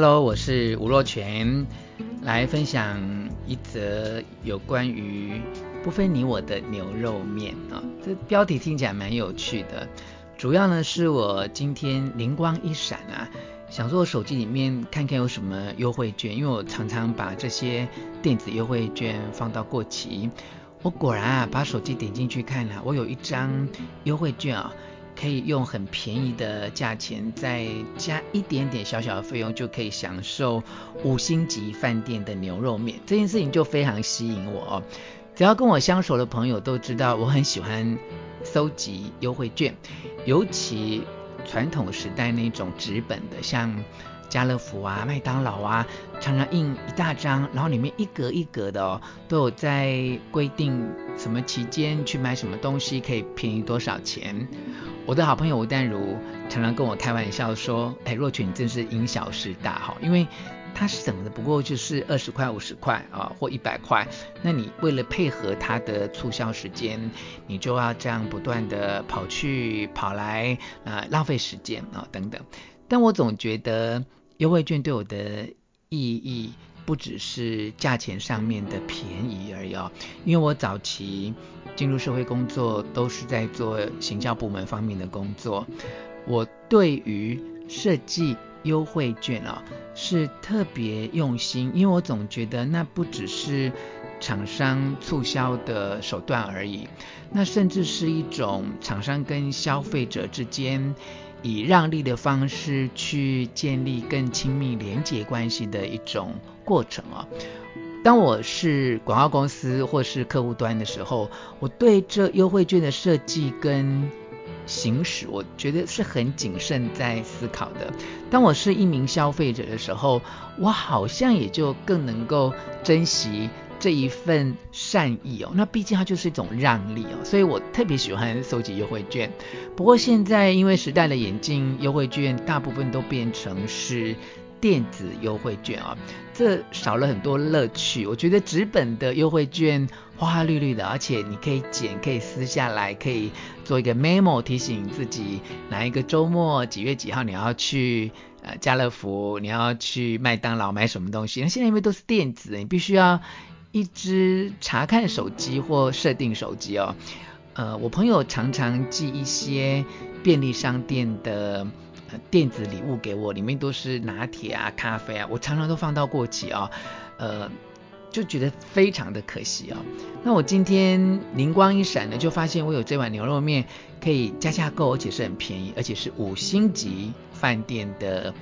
Hello，我是吴若权，来分享一则有关于不分你我的牛肉面啊。这标题听起来蛮有趣的，主要呢是我今天灵光一闪啊，想说我手机里面看看有什么优惠券，因为我常常把这些电子优惠券放到过期。我果然啊，把手机点进去看了，我有一张优惠券啊。可以用很便宜的价钱，再加一点点小小的费用，就可以享受五星级饭店的牛肉面。这件事情就非常吸引我哦。只要跟我相熟的朋友都知道，我很喜欢搜集优惠券，尤其传统时代那种纸本的，像家乐福啊、麦当劳啊，常常印一大张，然后里面一格一格的哦，都有在规定什么期间去买什么东西可以便宜多少钱。我的好朋友吴淡如常常跟我开玩笑说：“哎，若群你真是因小失大哈，因为他省的不过就是二十块、五十块啊，或一百块，那你为了配合他的促销时间，你就要这样不断的跑去跑来啊，浪费时间啊等等。但我总觉得优惠券对我的意义不只是价钱上面的便宜而已哦，因为我早期。”进入社会工作都是在做行销部门方面的工作，我对于设计优惠券啊是特别用心，因为我总觉得那不只是厂商促销的手段而已，那甚至是一种厂商跟消费者之间以让利的方式去建立更亲密连结关系的一种过程啊。当我是广告公司或是客户端的时候，我对这优惠券的设计跟行使，我觉得是很谨慎在思考的。当我是一名消费者的时候，我好像也就更能够珍惜这一份善意哦。那毕竟它就是一种让利哦，所以我特别喜欢收集优惠券。不过现在因为时代的眼镜，优惠券大部分都变成是。电子优惠券啊，这少了很多乐趣。我觉得纸本的优惠券花花绿绿的，而且你可以剪，可以撕下来，可以做一个 memo 提醒自己哪一个周末几月几号你要去呃家乐福，你要去麦当劳买什么东西。那现在因为都是电子，你必须要一支查看手机或设定手机哦。呃，我朋友常常寄一些便利商店的。电子礼物给我，里面都是拿铁啊、咖啡啊，我常常都放到过期啊，呃，就觉得非常的可惜哦。那我今天灵光一闪呢，就发现我有这碗牛肉面可以加价购，而且是很便宜，而且是五星级饭店的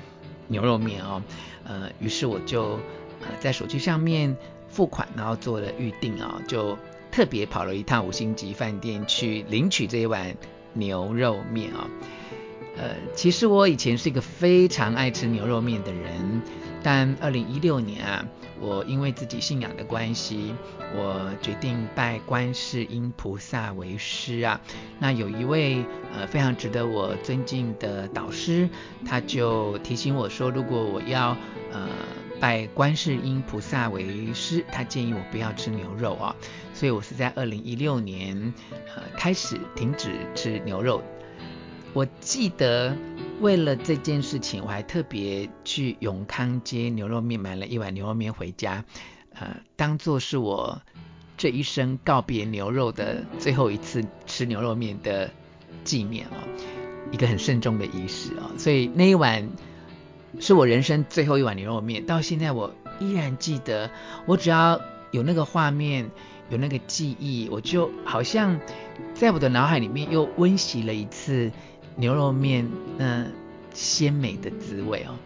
牛肉面哦。呃，于是我就呃在手机上面付款，然后做了预定啊，就特别跑了一趟五星级饭店去领取这一碗牛肉面啊。呃，其实我以前是一个非常爱吃牛肉面的人，但二零一六年啊，我因为自己信仰的关系，我决定拜观世音菩萨为师啊。那有一位呃非常值得我尊敬的导师，他就提醒我说，如果我要呃拜观世音菩萨为师，他建议我不要吃牛肉啊。所以我是在二零一六年呃开始停止吃牛肉。我记得为了这件事情，我还特别去永康街牛肉面买了一碗牛肉面回家，呃，当做是我这一生告别牛肉的最后一次吃牛肉面的纪念哦，一个很慎重的仪式哦。所以那一碗是我人生最后一碗牛肉面，到现在我依然记得。我只要有那个画面，有那个记忆，我就好像在我的脑海里面又温习了一次。牛肉面，那鲜美的滋味哦。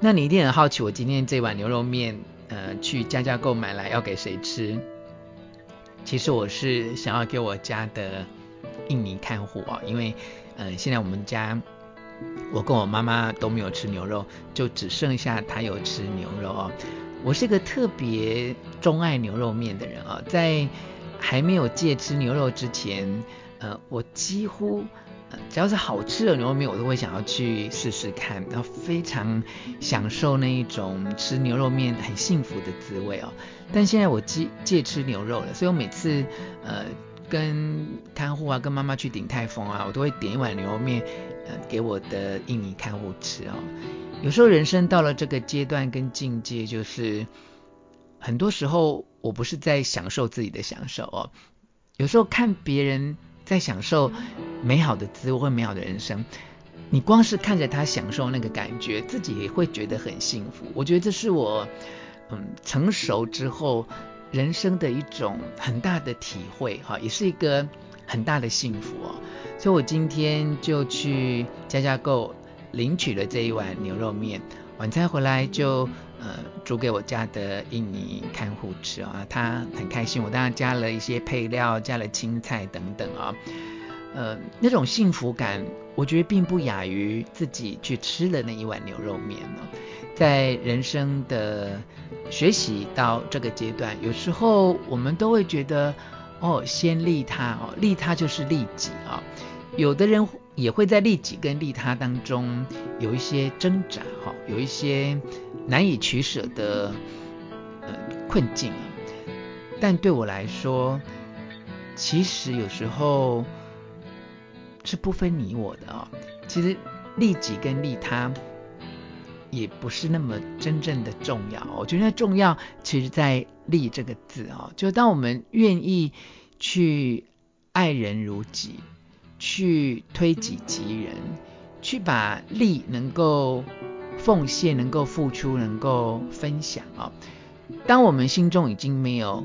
那你一定很好奇，我今天这碗牛肉面，呃，去加价购买来要给谁吃？其实我是想要给我家的印尼看护啊，因为，呃，现在我们家我跟我妈妈都没有吃牛肉，就只剩下她有吃牛肉哦。我是个特别钟爱牛肉面的人啊，在还没有戒吃牛肉之前，呃，我几乎。只要是好吃的牛肉面，我都会想要去试试看，然后非常享受那一种吃牛肉面很幸福的滋味哦。但现在我戒戒吃牛肉了，所以我每次呃跟看护啊、跟妈妈去鼎泰丰啊，我都会点一碗牛肉面给我的印尼看护吃哦。有时候人生到了这个阶段跟境界，就是很多时候我不是在享受自己的享受哦，有时候看别人在享受美好的滋味美好的人生，你光是看着他享受那个感觉，自己也会觉得很幸福。我觉得这是我嗯成熟之后人生的一种很大的体会哈，也是一个很大的幸福哦。所以我今天就去家家购领取了这一碗牛肉面，晚餐回来就呃煮给我家的印尼看护吃啊，他很开心。我当然加了一些配料，加了青菜等等啊，呃那种幸福感，我觉得并不亚于自己去吃了那一碗牛肉面呢。在人生的学习到这个阶段，有时候我们都会觉得哦，先利他哦，利他就是利己啊。有的人也会在利己跟利他当中有一些挣扎哈，有一些难以取舍的呃困境啊。但对我来说，其实有时候是不分你我的啊。其实利己跟利他也不是那么真正的重要。我觉得重要，其实在“利”这个字哦，就当我们愿意去爱人如己。去推己及人，去把利能够奉献、能够付出、能够分享啊！当我们心中已经没有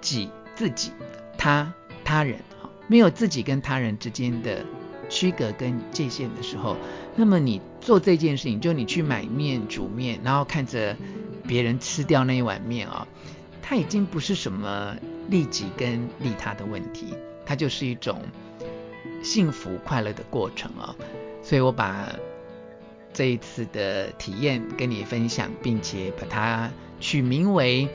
己、自己、他、他人，没有自己跟他人之间的区隔跟界限的时候，那么你做这件事情，就你去买面煮面，然后看着别人吃掉那一碗面啊，它已经不是什么利己跟利他的问题，它就是一种。幸福快乐的过程啊，所以我把这一次的体验跟你分享，并且把它取名为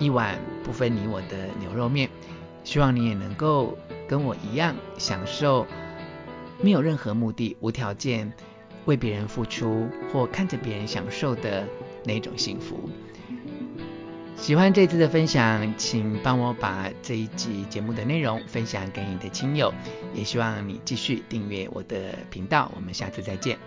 一碗不分你我的牛肉面，希望你也能够跟我一样享受没有任何目的、无条件为别人付出或看着别人享受的那种幸福。喜欢这次的分享，请帮我把这一集节目的内容分享给你的亲友，也希望你继续订阅我的频道。我们下次再见。